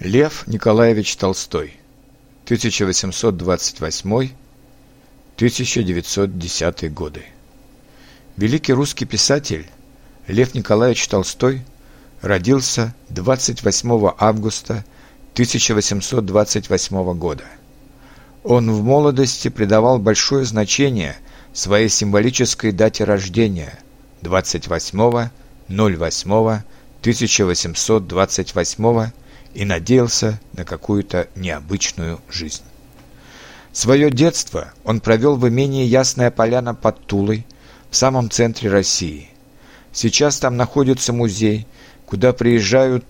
Лев Николаевич Толстой 1828-1910 годы Великий русский писатель Лев Николаевич Толстой родился 28 августа 1828 года. Он в молодости придавал большое значение своей символической дате рождения 28.08.1828 и надеялся на какую-то необычную жизнь. Свое детство он провел в имении Ясная Поляна под Тулой, в самом центре России. Сейчас там находится музей, куда приезжают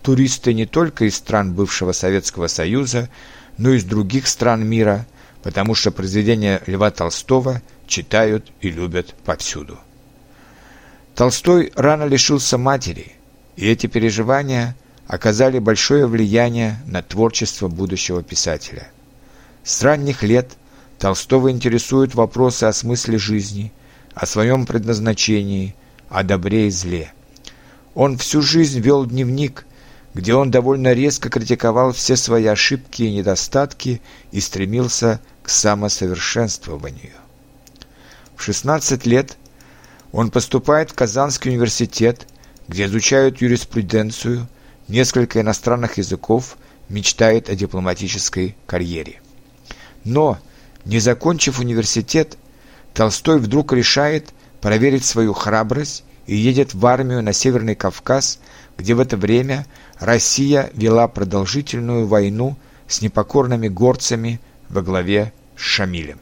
туристы не только из стран бывшего Советского Союза, но и из других стран мира, потому что произведения Льва Толстого читают и любят повсюду. Толстой рано лишился матери, и эти переживания – оказали большое влияние на творчество будущего писателя. С ранних лет Толстого интересуют вопросы о смысле жизни, о своем предназначении, о добре и зле. Он всю жизнь вел дневник, где он довольно резко критиковал все свои ошибки и недостатки и стремился к самосовершенствованию. В 16 лет он поступает в Казанский университет, где изучают юриспруденцию, несколько иностранных языков, мечтает о дипломатической карьере. Но, не закончив университет, Толстой вдруг решает проверить свою храбрость и едет в армию на Северный Кавказ, где в это время Россия вела продолжительную войну с непокорными горцами во главе с Шамилем.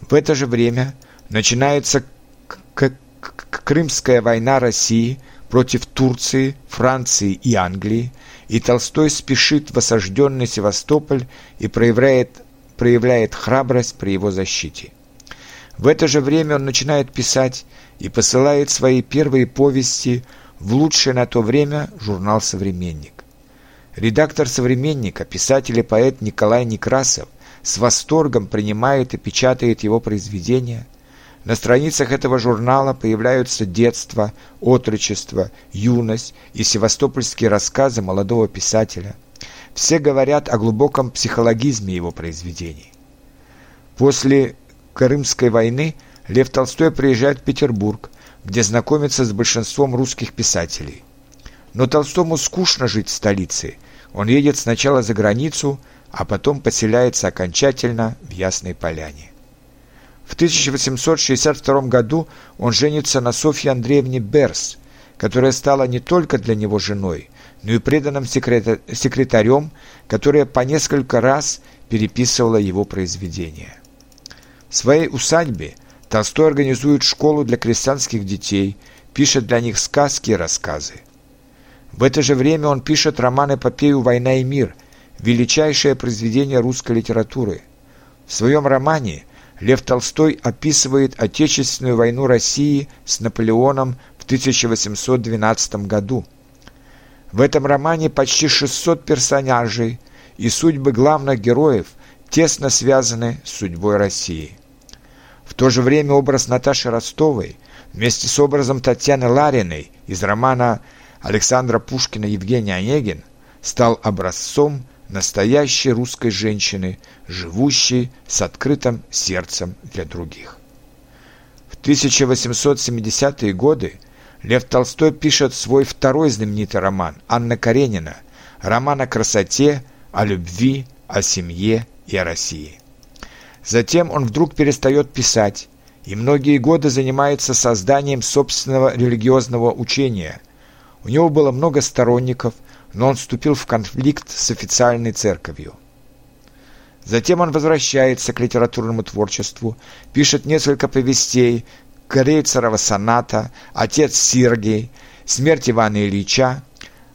В это же время начинается Крымская война России против Турции, Франции и Англии, и Толстой спешит в осажденный Севастополь и проявляет, проявляет храбрость при его защите. В это же время он начинает писать и посылает свои первые повести в лучший на то время журнал «Современник». Редактор «Современника», писатель и поэт Николай Некрасов с восторгом принимает и печатает его произведения – на страницах этого журнала появляются детство, отрочество, юность и севастопольские рассказы молодого писателя. Все говорят о глубоком психологизме его произведений. После Крымской войны Лев Толстой приезжает в Петербург, где знакомится с большинством русских писателей. Но Толстому скучно жить в столице. Он едет сначала за границу, а потом поселяется окончательно в Ясной Поляне. В 1862 году он женится на Софье Андреевне Берс, которая стала не только для него женой, но и преданным секретарем, которая по несколько раз переписывала его произведения. В своей усадьбе Толстой организует школу для крестьянских детей, пишет для них сказки и рассказы. В это же время он пишет роман-эпопею «Война и мир», величайшее произведение русской литературы. В своем романе Лев Толстой описывает Отечественную войну России с Наполеоном в 1812 году. В этом романе почти 600 персонажей, и судьбы главных героев тесно связаны с судьбой России. В то же время образ Наташи Ростовой вместе с образом Татьяны Лариной из романа Александра Пушкина «Евгений Онегин» стал образцом настоящей русской женщины, живущей с открытым сердцем для других. В 1870-е годы Лев Толстой пишет свой второй знаменитый роман «Анна Каренина», роман о красоте, о любви, о семье и о России. Затем он вдруг перестает писать и многие годы занимается созданием собственного религиозного учения. У него было много сторонников – но он вступил в конфликт с официальной церковью. Затем он возвращается к литературному творчеству, пишет несколько повестей Крейцерова соната, «Отец Сергей», «Смерть Ивана Ильича»,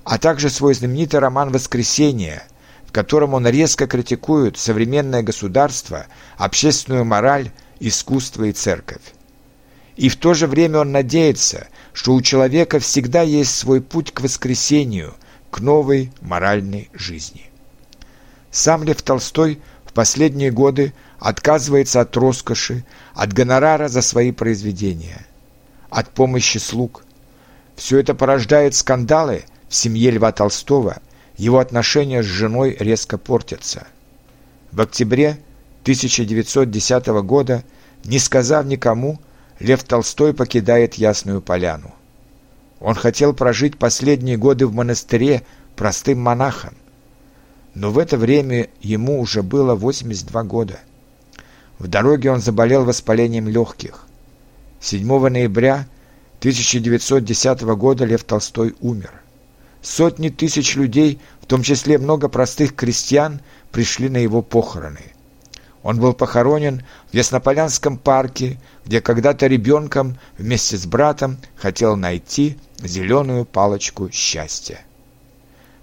а также свой знаменитый роман «Воскресенье», в котором он резко критикует современное государство, общественную мораль, искусство и церковь. И в то же время он надеется, что у человека всегда есть свой путь к воскресению, к новой моральной жизни. Сам Лев Толстой в последние годы отказывается от роскоши, от гонорара за свои произведения, от помощи слуг. Все это порождает скандалы в семье Льва Толстого, его отношения с женой резко портятся. В октябре 1910 года, не сказав никому, Лев Толстой покидает Ясную Поляну. Он хотел прожить последние годы в монастыре простым монахом, но в это время ему уже было 82 года. В дороге он заболел воспалением легких. 7 ноября 1910 года Лев Толстой умер. Сотни тысяч людей, в том числе много простых крестьян, пришли на его похороны. Он был похоронен в Яснополянском парке, где когда-то ребенком вместе с братом хотел найти зеленую палочку счастья.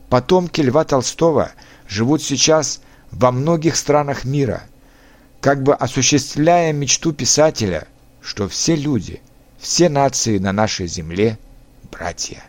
Потомки Льва Толстого живут сейчас во многих странах мира, как бы осуществляя мечту писателя, что все люди, все нации на нашей земле – братья.